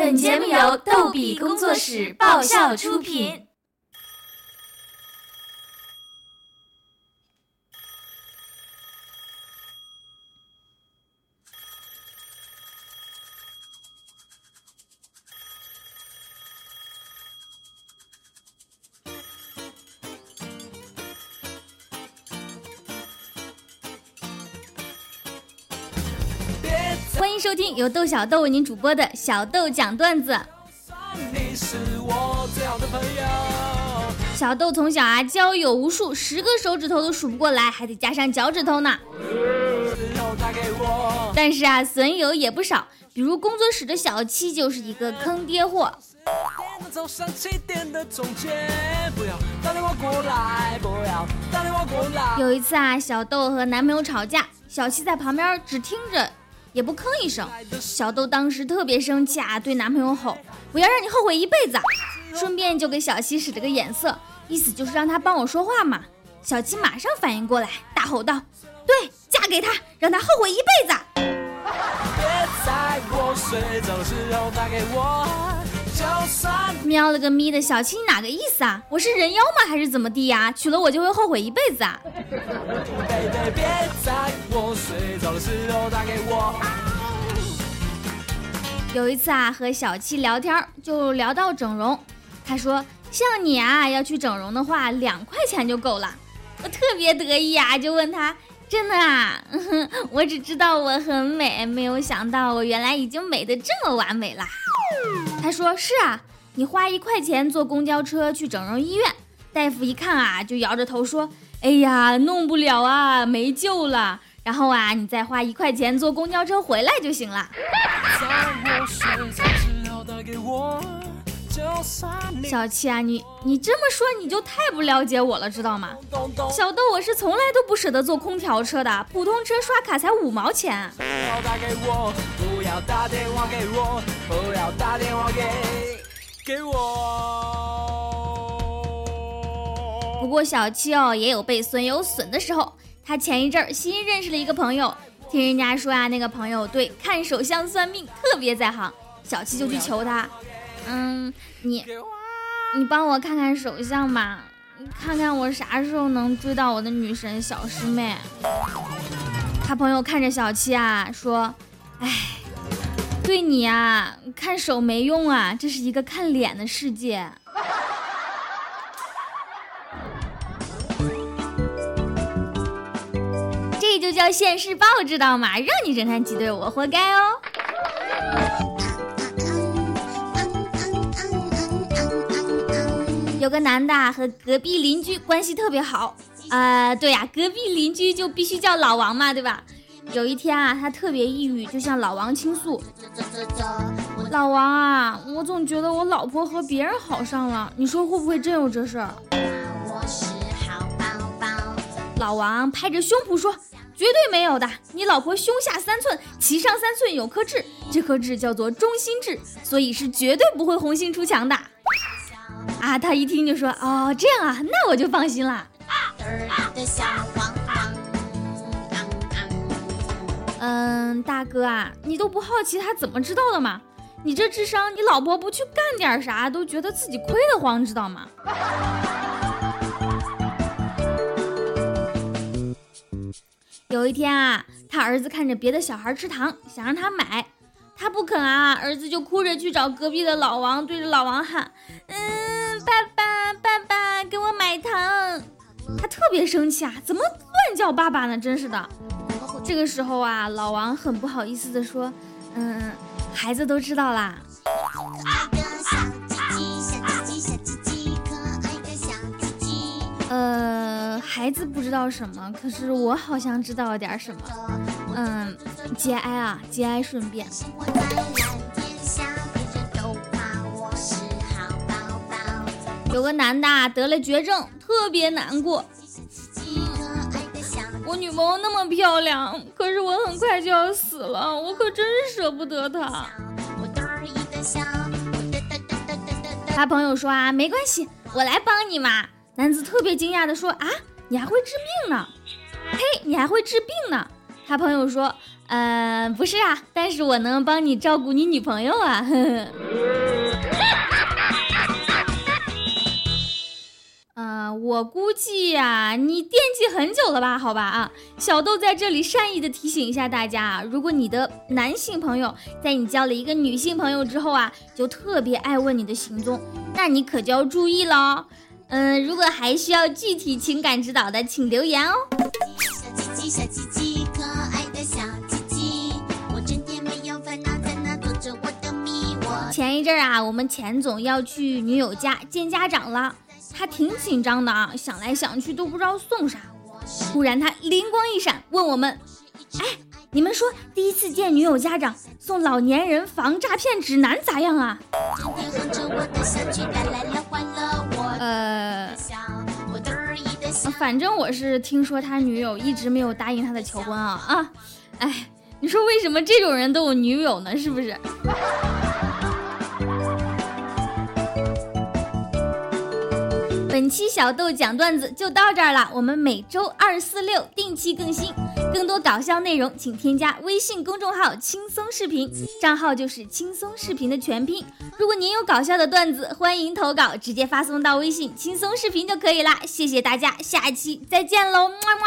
本节目由逗比工作室爆笑出品。收听由豆小豆为您主播的小豆讲段子。小豆从小啊交友无数，十个手指头都数不过来，还得加上脚趾头呢。但是啊，损友也不少，比如工作室的小七就是一个坑爹货。有一次啊，小豆和男朋友吵架，小七在旁边只听着。也不吭一声，小豆当时特别生气啊，对男朋友吼：“我要让你后悔一辈子！”顺便就给小七使了个眼色，意思就是让他帮我说话嘛。小七马上反应过来，大吼道：“对，嫁给他，让他后悔一辈子！”别在我睡着时候带给我喵了个咪的小七，你哪个意思啊？我是人妖吗？还是怎么地呀？娶了我就会后悔一辈子啊？有一次啊，和小七聊天，就聊到整容。他说：“像你啊，要去整容的话，两块钱就够了。”我特别得意啊，就问他：“真的啊？” 我只知道我很美，没有想到我原来已经美得这么完美啦。他说：“是啊，你花一块钱坐公交车去整容医院，大夫一看啊，就摇着头说：‘哎呀，弄不了啊，没救了。’然后啊，你再花一块钱坐公交车回来就行了。”小七啊，你你这么说你就太不了解我了，知道吗？小豆，我是从来都不舍得坐空调车的，普通车刷卡才五毛钱。不过小七哦也有被损友损的时候，他前一阵儿新认识了一个朋友，听人家说啊，那个朋友对看手相算命特别在行，小七就去求他。嗯，你你帮我看看手相吧，看看我啥时候能追到我的女神小师妹。他朋友看着小七啊，说：“哎，对你啊，看手没用啊，这是一个看脸的世界。” 这就叫现世报，知道吗？让你侦探挤兑我，活该哦。有个男的和隔壁邻居关系特别好，呃，对呀，隔壁邻居就必须叫老王嘛，对吧？有一天啊，他特别抑郁，就向老王倾诉：“老王啊，我总觉得我老婆和别人好上了，你说会不会真有这事儿？”老王拍着胸脯说：“绝对没有的，你老婆胸下三寸，脐上三寸有颗痣，这颗痣叫做中心痣，所以是绝对不会红杏出墙的。”啊，他一听就说：“哦，这样啊，那我就放心了。”嗯，大哥啊，你都不好奇他怎么知道的吗？你这智商，你老婆不去干点啥，都觉得自己亏得慌，知道吗？有一天啊，他儿子看着别的小孩吃糖，想让他买，他不肯啊，儿子就哭着去找隔壁的老王，对着老王喊：“嗯。”特别生气啊，怎么乱叫爸爸呢？真是的。这个时候啊，老王很不好意思的说：“嗯，孩子都知道啦。”呃，孩子不知道什么，可是我好像知道了点什么。嗯，节哀啊，节哀顺变。有个男的啊得了绝症，特别难过。我女朋友那么漂亮，可是我很快就要死了，我可真舍不得她。他朋友说啊，没关系，我来帮你嘛。男子特别惊讶的说啊，你还会治病呢？嘿，你还会治病呢？他朋友说，嗯，不是啊，但是我能帮你照顾你女朋友啊。呵呵 我估计呀，你惦记很久了吧？好吧啊，小豆在这里善意的提醒一下大家啊，如果你的男性朋友在你交了一个女性朋友之后啊，就特别爱问你的行踪，那你可就要注意了。嗯，如果还需要具体情感指导的，请留言哦。前一阵啊，我们钱总要去女友家见家长了。他挺紧张的啊，想来想去都不知道送啥。突然他灵光一闪，问我们：“哎，你们说第一次见女友家长送老年人防诈骗指南咋样啊？”呃，反正我是听说他女友一直没有答应他的求婚啊啊！哎，你说为什么这种人都有女友呢？是不是？本期小豆讲段子就到这儿了，我们每周二、四、六定期更新，更多搞笑内容请添加微信公众号“轻松视频”，账号就是“轻松视频”的全拼。如果您有搞笑的段子，欢迎投稿，直接发送到微信“轻松视频”就可以啦。谢谢大家，下期再见喽，么么。